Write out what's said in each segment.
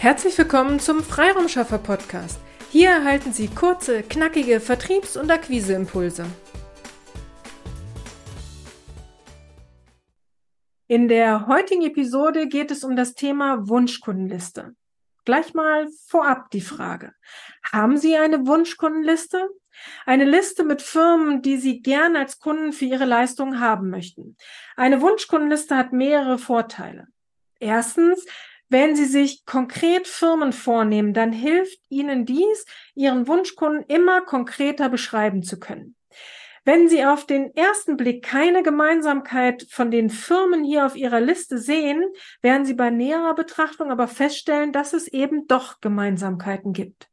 Herzlich willkommen zum Freiraumschaffer Podcast. Hier erhalten Sie kurze, knackige Vertriebs- und Akquiseimpulse. In der heutigen Episode geht es um das Thema Wunschkundenliste. Gleich mal vorab die Frage. Haben Sie eine Wunschkundenliste? Eine Liste mit Firmen, die Sie gern als Kunden für Ihre Leistungen haben möchten. Eine Wunschkundenliste hat mehrere Vorteile. Erstens, wenn Sie sich konkret Firmen vornehmen, dann hilft Ihnen dies, Ihren Wunschkunden immer konkreter beschreiben zu können. Wenn Sie auf den ersten Blick keine Gemeinsamkeit von den Firmen hier auf Ihrer Liste sehen, werden Sie bei näherer Betrachtung aber feststellen, dass es eben doch Gemeinsamkeiten gibt.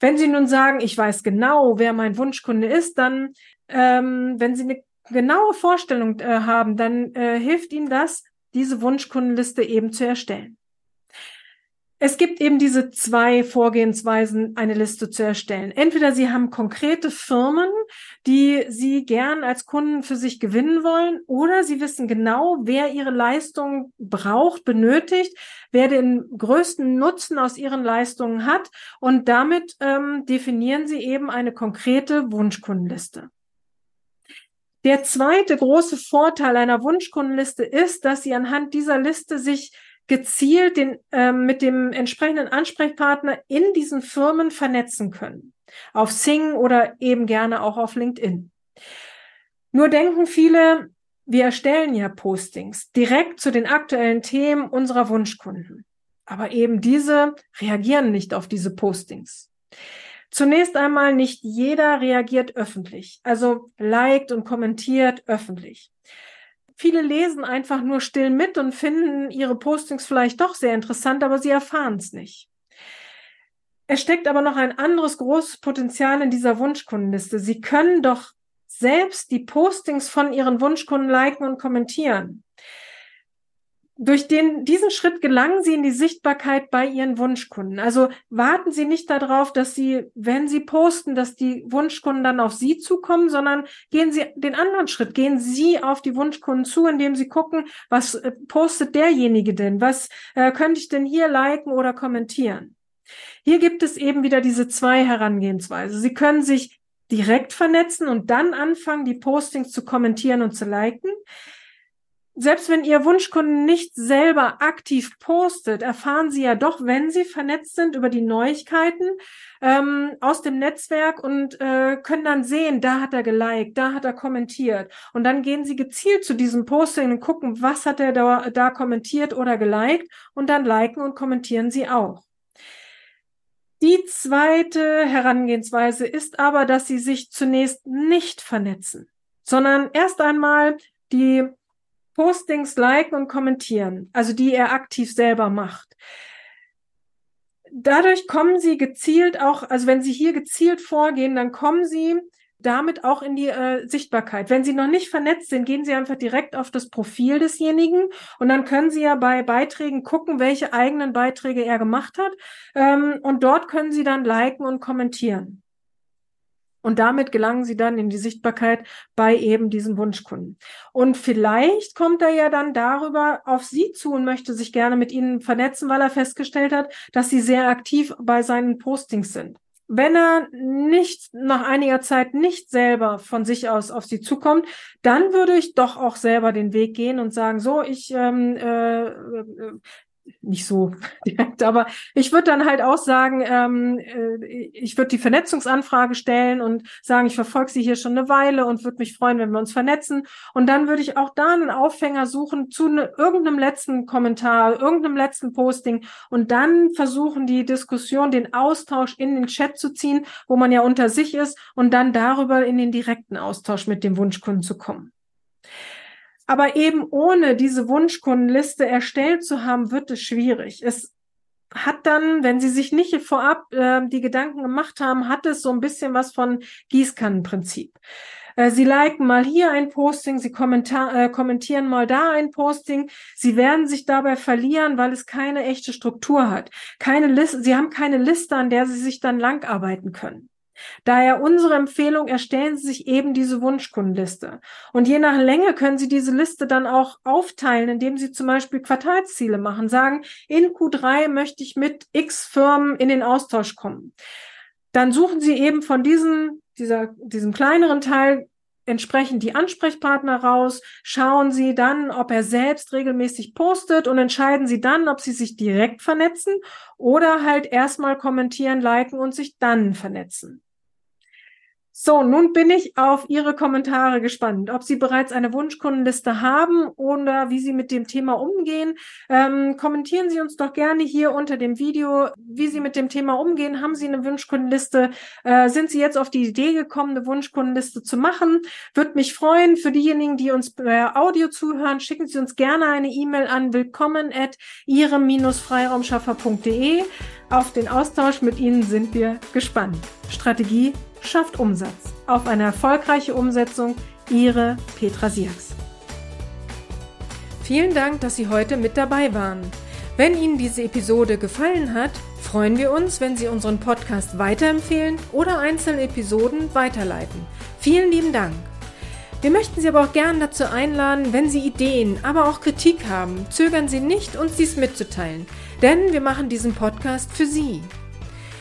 Wenn Sie nun sagen, ich weiß genau, wer mein Wunschkunde ist, dann, ähm, wenn Sie eine genaue Vorstellung äh, haben, dann äh, hilft Ihnen das, diese Wunschkundenliste eben zu erstellen. Es gibt eben diese zwei Vorgehensweisen, eine Liste zu erstellen. Entweder Sie haben konkrete Firmen, die Sie gern als Kunden für sich gewinnen wollen, oder Sie wissen genau, wer Ihre Leistung braucht, benötigt, wer den größten Nutzen aus Ihren Leistungen hat. Und damit ähm, definieren Sie eben eine konkrete Wunschkundenliste. Der zweite große Vorteil einer Wunschkundenliste ist, dass Sie anhand dieser Liste sich gezielt den, ähm, mit dem entsprechenden Ansprechpartner in diesen Firmen vernetzen können. Auf Sing oder eben gerne auch auf LinkedIn. Nur denken viele, wir erstellen ja Postings direkt zu den aktuellen Themen unserer Wunschkunden. Aber eben diese reagieren nicht auf diese Postings. Zunächst einmal nicht jeder reagiert öffentlich, also liked und kommentiert öffentlich. Viele lesen einfach nur still mit und finden ihre Postings vielleicht doch sehr interessant, aber sie erfahren es nicht. Es steckt aber noch ein anderes großes Potenzial in dieser Wunschkundenliste. Sie können doch selbst die Postings von ihren Wunschkunden liken und kommentieren durch den, diesen Schritt gelangen Sie in die Sichtbarkeit bei Ihren Wunschkunden. Also warten Sie nicht darauf, dass Sie, wenn Sie posten, dass die Wunschkunden dann auf Sie zukommen, sondern gehen Sie den anderen Schritt. Gehen Sie auf die Wunschkunden zu, indem Sie gucken, was äh, postet derjenige denn? Was äh, könnte ich denn hier liken oder kommentieren? Hier gibt es eben wieder diese zwei Herangehensweise. Sie können sich direkt vernetzen und dann anfangen, die Postings zu kommentieren und zu liken selbst wenn Ihr Wunschkunden nicht selber aktiv postet, erfahren Sie ja doch, wenn Sie vernetzt sind über die Neuigkeiten ähm, aus dem Netzwerk und äh, können dann sehen, da hat er geliked, da hat er kommentiert. Und dann gehen Sie gezielt zu diesem Posting und gucken, was hat er da, da kommentiert oder geliked und dann liken und kommentieren Sie auch. Die zweite Herangehensweise ist aber, dass Sie sich zunächst nicht vernetzen, sondern erst einmal die Postings liken und kommentieren, also die er aktiv selber macht. Dadurch kommen Sie gezielt auch, also wenn Sie hier gezielt vorgehen, dann kommen Sie damit auch in die äh, Sichtbarkeit. Wenn Sie noch nicht vernetzt sind, gehen Sie einfach direkt auf das Profil desjenigen und dann können Sie ja bei Beiträgen gucken, welche eigenen Beiträge er gemacht hat ähm, und dort können Sie dann liken und kommentieren. Und damit gelangen sie dann in die Sichtbarkeit bei eben diesen Wunschkunden. Und vielleicht kommt er ja dann darüber auf Sie zu und möchte sich gerne mit Ihnen vernetzen, weil er festgestellt hat, dass Sie sehr aktiv bei seinen Postings sind. Wenn er nicht nach einiger Zeit nicht selber von sich aus auf Sie zukommt, dann würde ich doch auch selber den Weg gehen und sagen, so, ich ähm, äh, äh nicht so direkt, aber ich würde dann halt auch sagen, ähm, äh, ich würde die Vernetzungsanfrage stellen und sagen, ich verfolge sie hier schon eine Weile und würde mich freuen, wenn wir uns vernetzen. Und dann würde ich auch da einen Aufhänger suchen zu ne, irgendeinem letzten Kommentar, irgendeinem letzten Posting und dann versuchen, die Diskussion, den Austausch in den Chat zu ziehen, wo man ja unter sich ist und dann darüber in den direkten Austausch mit dem Wunschkunden zu kommen. Aber eben ohne diese Wunschkundenliste erstellt zu haben, wird es schwierig. Es hat dann, wenn Sie sich nicht vorab äh, die Gedanken gemacht haben, hat es so ein bisschen was von Gießkannenprinzip. Äh, Sie liken mal hier ein Posting, Sie äh, kommentieren mal da ein Posting. Sie werden sich dabei verlieren, weil es keine echte Struktur hat. Keine Liste, Sie haben keine Liste, an der Sie sich dann langarbeiten können. Daher unsere Empfehlung, erstellen Sie sich eben diese Wunschkundenliste. Und je nach Länge können Sie diese Liste dann auch aufteilen, indem Sie zum Beispiel Quartalsziele machen, sagen, in Q3 möchte ich mit X Firmen in den Austausch kommen. Dann suchen Sie eben von diesen, dieser, diesem kleineren Teil entsprechend die Ansprechpartner raus, schauen Sie dann, ob er selbst regelmäßig postet und entscheiden Sie dann, ob Sie sich direkt vernetzen oder halt erstmal kommentieren, liken und sich dann vernetzen. So, nun bin ich auf Ihre Kommentare gespannt, ob Sie bereits eine Wunschkundenliste haben oder wie Sie mit dem Thema umgehen. Ähm, kommentieren Sie uns doch gerne hier unter dem Video, wie Sie mit dem Thema umgehen. Haben Sie eine Wunschkundenliste? Äh, sind Sie jetzt auf die Idee gekommen, eine Wunschkundenliste zu machen? Würde mich freuen. Für diejenigen, die uns per Audio zuhören, schicken Sie uns gerne eine E-Mail an willkommen at ihrem-freiraumschaffer.de. Auf den Austausch mit Ihnen sind wir gespannt. Strategie schafft Umsatz. Auf eine erfolgreiche Umsetzung, Ihre Petra Sierks. Vielen Dank, dass Sie heute mit dabei waren. Wenn Ihnen diese Episode gefallen hat, freuen wir uns, wenn Sie unseren Podcast weiterempfehlen oder einzelne Episoden weiterleiten. Vielen lieben Dank. Wir möchten Sie aber auch gern dazu einladen, wenn Sie Ideen, aber auch Kritik haben, zögern Sie nicht, uns dies mitzuteilen, denn wir machen diesen Podcast für Sie.